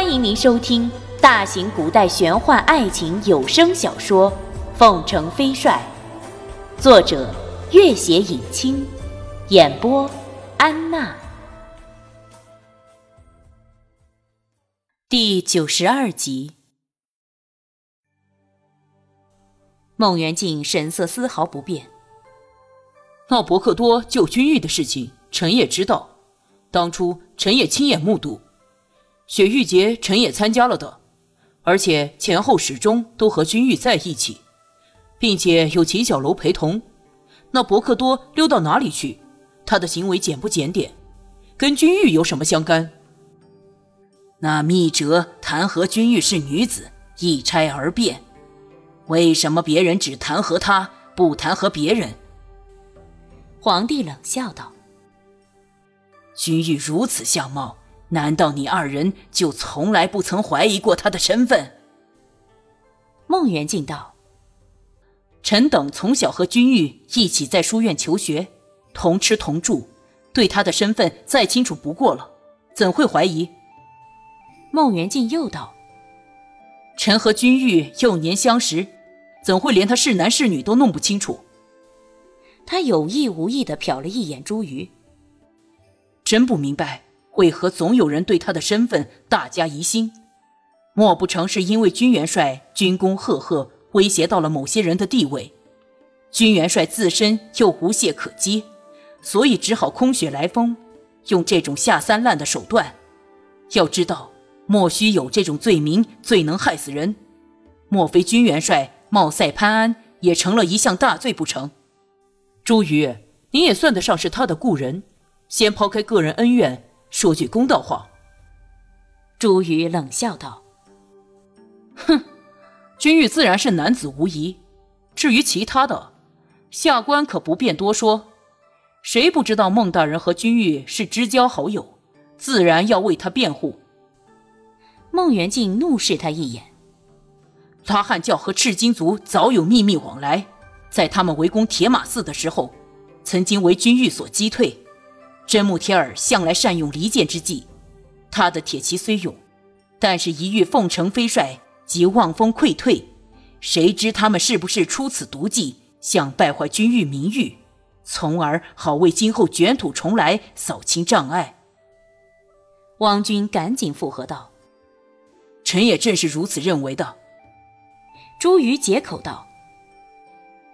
欢迎您收听大型古代玄幻爱情有声小说《凤城飞帅》，作者：月写影清，演播：安娜。第九十二集，孟元敬神色丝毫不变。那伯克多救君玉的事情，臣也知道，当初臣也亲眼目睹。雪玉节，臣也参加了的，而且前后始终都和君玉在一起，并且有秦小楼陪同。那伯克多溜到哪里去？他的行为检不检点？跟君玉有什么相干？那密折弹劾君玉是女子，一拆而变。为什么别人只弹劾他，不弹劾别人？皇帝冷笑道：“君玉如此相貌。”难道你二人就从来不曾怀疑过他的身份？孟元敬道：“臣等从小和君玉一起在书院求学，同吃同住，对他的身份再清楚不过了，怎会怀疑？”孟元敬又道：“臣和君玉幼年相识，怎会连他是男是女都弄不清楚？”他有意无意的瞟了一眼朱瑜，真不明白。为何总有人对他的身份大加疑心？莫不成是因为军元帅军功赫赫，威胁到了某些人的地位？军元帅自身又无懈可击，所以只好空穴来风，用这种下三滥的手段。要知道，莫须有这种罪名，最能害死人。莫非军元帅冒塞潘安，也成了一项大罪不成？朱瑜，你也算得上是他的故人，先抛开个人恩怨。说句公道话。朱宇冷笑道：“哼，君玉自然是男子无疑。至于其他的，下官可不便多说。谁不知道孟大人和君玉是知交好友，自然要为他辩护。”孟元敬怒视他一眼：“拉汉教和赤金族早有秘密往来，在他们围攻铁马寺的时候，曾经为君玉所击退。”真木铁儿向来善用离间之计，他的铁骑虽勇，但是一遇凤城飞帅即望风溃退。谁知他们是不是出此毒计，想败坏君玉名誉，从而好为今后卷土重来扫清障碍？汪军赶紧附和道：“臣也正是如此认为的。”朱瑜解口道：“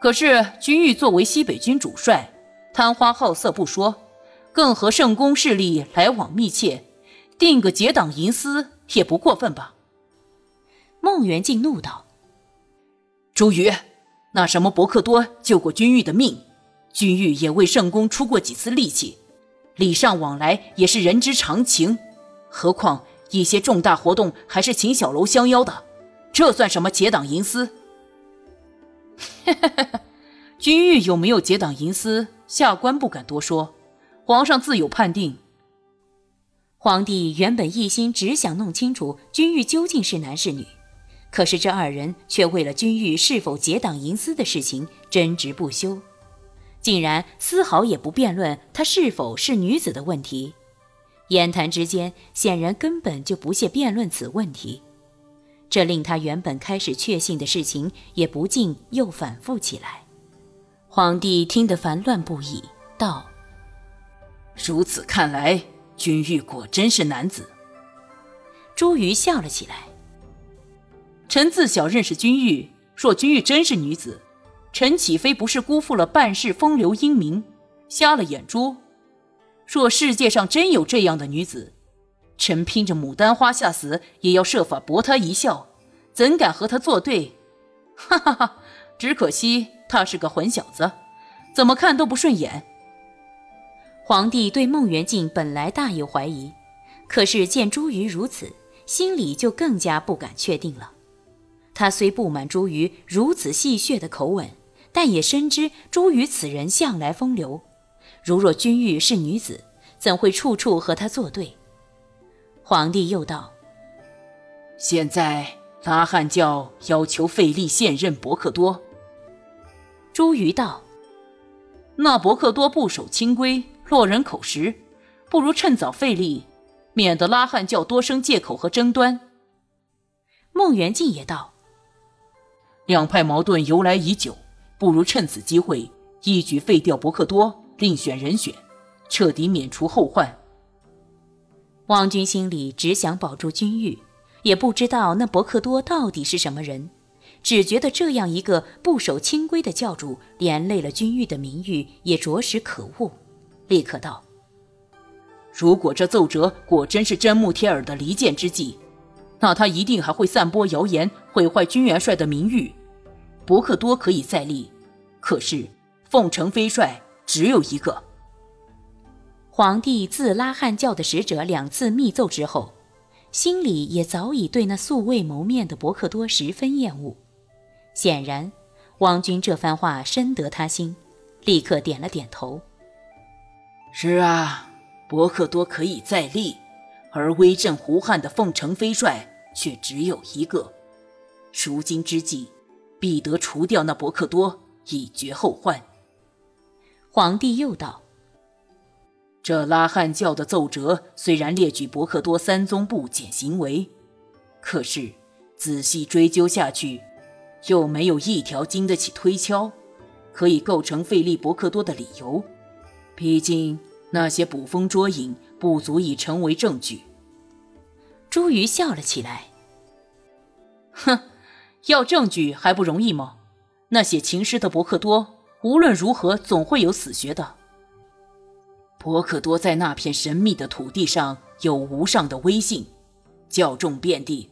可是君玉作为西北军主帅，贪花好色不说。”更和圣公势力来往密切，定个结党营私也不过分吧？孟元敬怒道：“朱瑜，那什么伯克多救过君玉的命，君玉也为圣公出过几次力气，礼尚往来也是人之常情。何况一些重大活动还是秦小楼相邀的，这算什么结党营私？” 君玉有没有结党营私，下官不敢多说。皇上自有判定。皇帝原本一心只想弄清楚君玉究竟是男是女，可是这二人却为了君玉是否结党营私的事情争执不休，竟然丝毫也不辩论她是否是女子的问题，言谈之间显然根本就不屑辩论此问题，这令他原本开始确信的事情也不禁又反复起来。皇帝听得烦乱不已，道。如此看来，君玉果真是男子。朱瑜笑了起来。臣自小认识君玉，若君玉真是女子，臣岂非不是辜负了半世风流英名，瞎了眼珠？若世界上真有这样的女子，臣拼着牡丹花下死，也要设法博她一笑，怎敢和她作对？哈哈哈！只可惜他是个混小子，怎么看都不顺眼。皇帝对孟元敬本来大有怀疑，可是见朱瑜如此，心里就更加不敢确定了。他虽不满朱瑜如此戏谑的口吻，但也深知朱瑜此人向来风流。如若君玉是女子，怎会处处和他作对？皇帝又道：“现在拉汉教要求废立现任伯克多。”朱瑜道：“那伯克多不守清规。”落人口实，不如趁早废立。免得拉汉教多生借口和争端。孟元敬也道：“两派矛盾由来已久，不如趁此机会一举废掉伯克多，另选人选，彻底免除后患。”王军心里只想保住君玉，也不知道那伯克多到底是什么人，只觉得这样一个不守清规的教主，连累了君玉的名誉，也着实可恶。立刻道：“如果这奏折果真是真木贴尔的离间之计。”那他一定还会散播谣言，毁坏军元帅的名誉。伯克多可以再立，可是凤城飞帅只有一个。皇帝自拉汉教的使者两次密奏之后，心里也早已对那素未谋面的伯克多十分厌恶。显然，王军这番话深得他心，立刻点了点头：“是啊，伯克多可以再立，而威震胡汉的凤城飞帅。”却只有一个，赎金之计，必得除掉那伯克多，以绝后患。皇帝又道：“这拉汉教的奏折虽然列举伯克多三宗不检行为，可是仔细追究下去，又没有一条经得起推敲，可以构成废立伯克多的理由。毕竟那些捕风捉影，不足以成为证据。”朱瑜笑了起来，哼，要证据还不容易吗？那写情诗的伯克多，无论如何总会有死穴的。伯克多在那片神秘的土地上有无上的威信，教众遍地，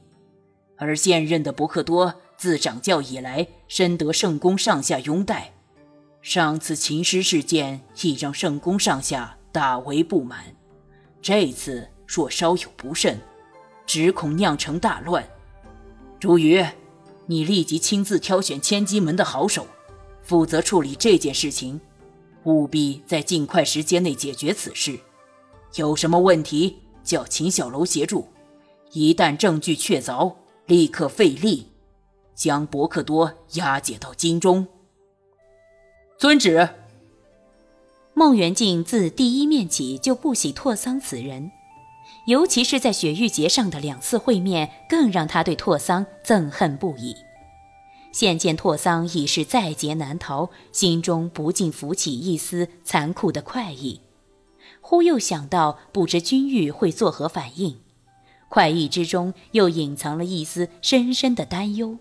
而现任的伯克多自掌教以来，深得圣公上下拥戴。上次秦师事件亦让圣宫上下大为不满，这次若稍有不慎，只恐酿成大乱。朱瑜，你立即亲自挑选千机门的好手，负责处理这件事情，务必在尽快时间内解决此事。有什么问题，叫秦小楼协助。一旦证据确凿，立刻废立，将伯克多押解到京中。遵旨。孟元敬自第一面起就不喜拓桑此人。尤其是在雪域节上的两次会面，更让他对拓桑憎恨不已。现见拓桑已是在劫难逃，心中不禁浮起一丝残酷的快意。忽又想到，不知君玉会作何反应，快意之中又隐藏了一丝深深的担忧。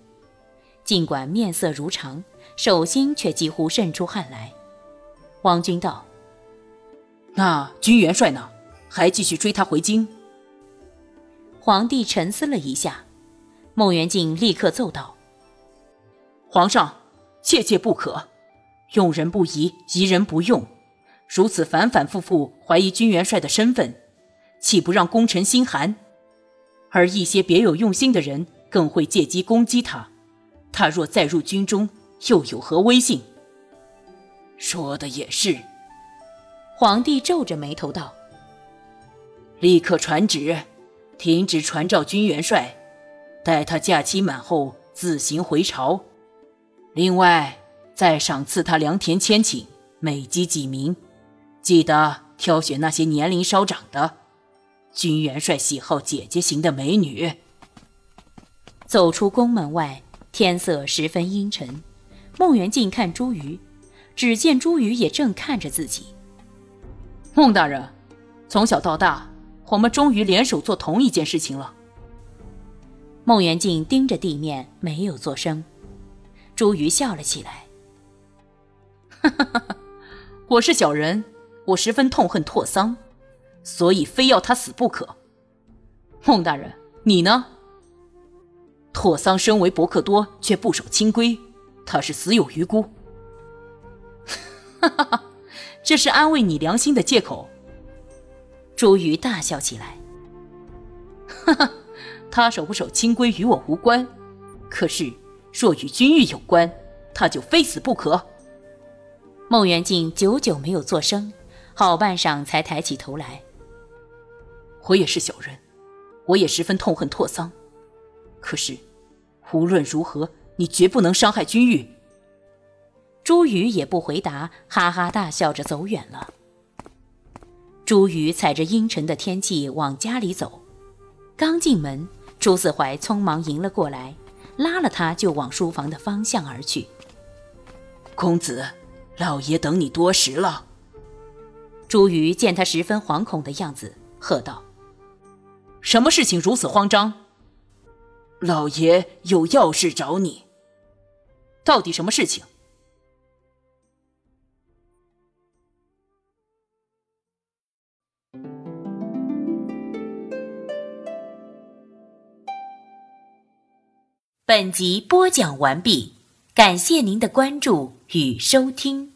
尽管面色如常，手心却几乎渗出汗来。王军道：“那军元帅呢？”还继续追他回京。皇帝沉思了一下，孟元敬立刻奏道：“皇上，切切不可，用人不疑，疑人不用。如此反反复复怀疑军元帅的身份，岂不让功臣心寒？而一些别有用心的人更会借机攻击他。他若再入军中，又有何威信？”说的也是。皇帝皱着眉头道。立刻传旨，停止传召军元帅，待他假期满后自行回朝。另外，再赏赐他良田千顷，美姬几名。记得挑选那些年龄稍长的。军元帅喜好姐姐型的美女。走出宫门外，天色十分阴沉。孟元敬看朱瑜，只见朱瑜也正看着自己。孟大人，从小到大。我们终于联手做同一件事情了。孟元敬盯着地面，没有作声。朱瑜笑了起来：“哈哈哈哈我是小人，我十分痛恨拓桑，所以非要他死不可。孟大人，你呢？拓桑身为伯克多，却不守清规，他是死有余辜。哈哈哈，这是安慰你良心的借口。”朱瑜大笑起来，哈哈，他守不守清规与我无关，可是若与君玉有关，他就非死不可。孟元敬久久没有作声，好半晌才抬起头来。我也是小人，我也十分痛恨拓桑，可是无论如何，你绝不能伤害君玉。朱宇也不回答，哈哈大笑着走远了。朱宇踩着阴沉的天气往家里走，刚进门，朱四怀匆忙迎了过来，拉了他就往书房的方向而去。公子，老爷等你多时了。朱宇见他十分惶恐的样子，喝道：“什么事情如此慌张？”老爷有要事找你。到底什么事情？本集播讲完毕，感谢您的关注与收听。